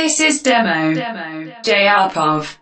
This is Demo. Demo. J Alpov.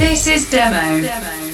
This is Demo. Demo.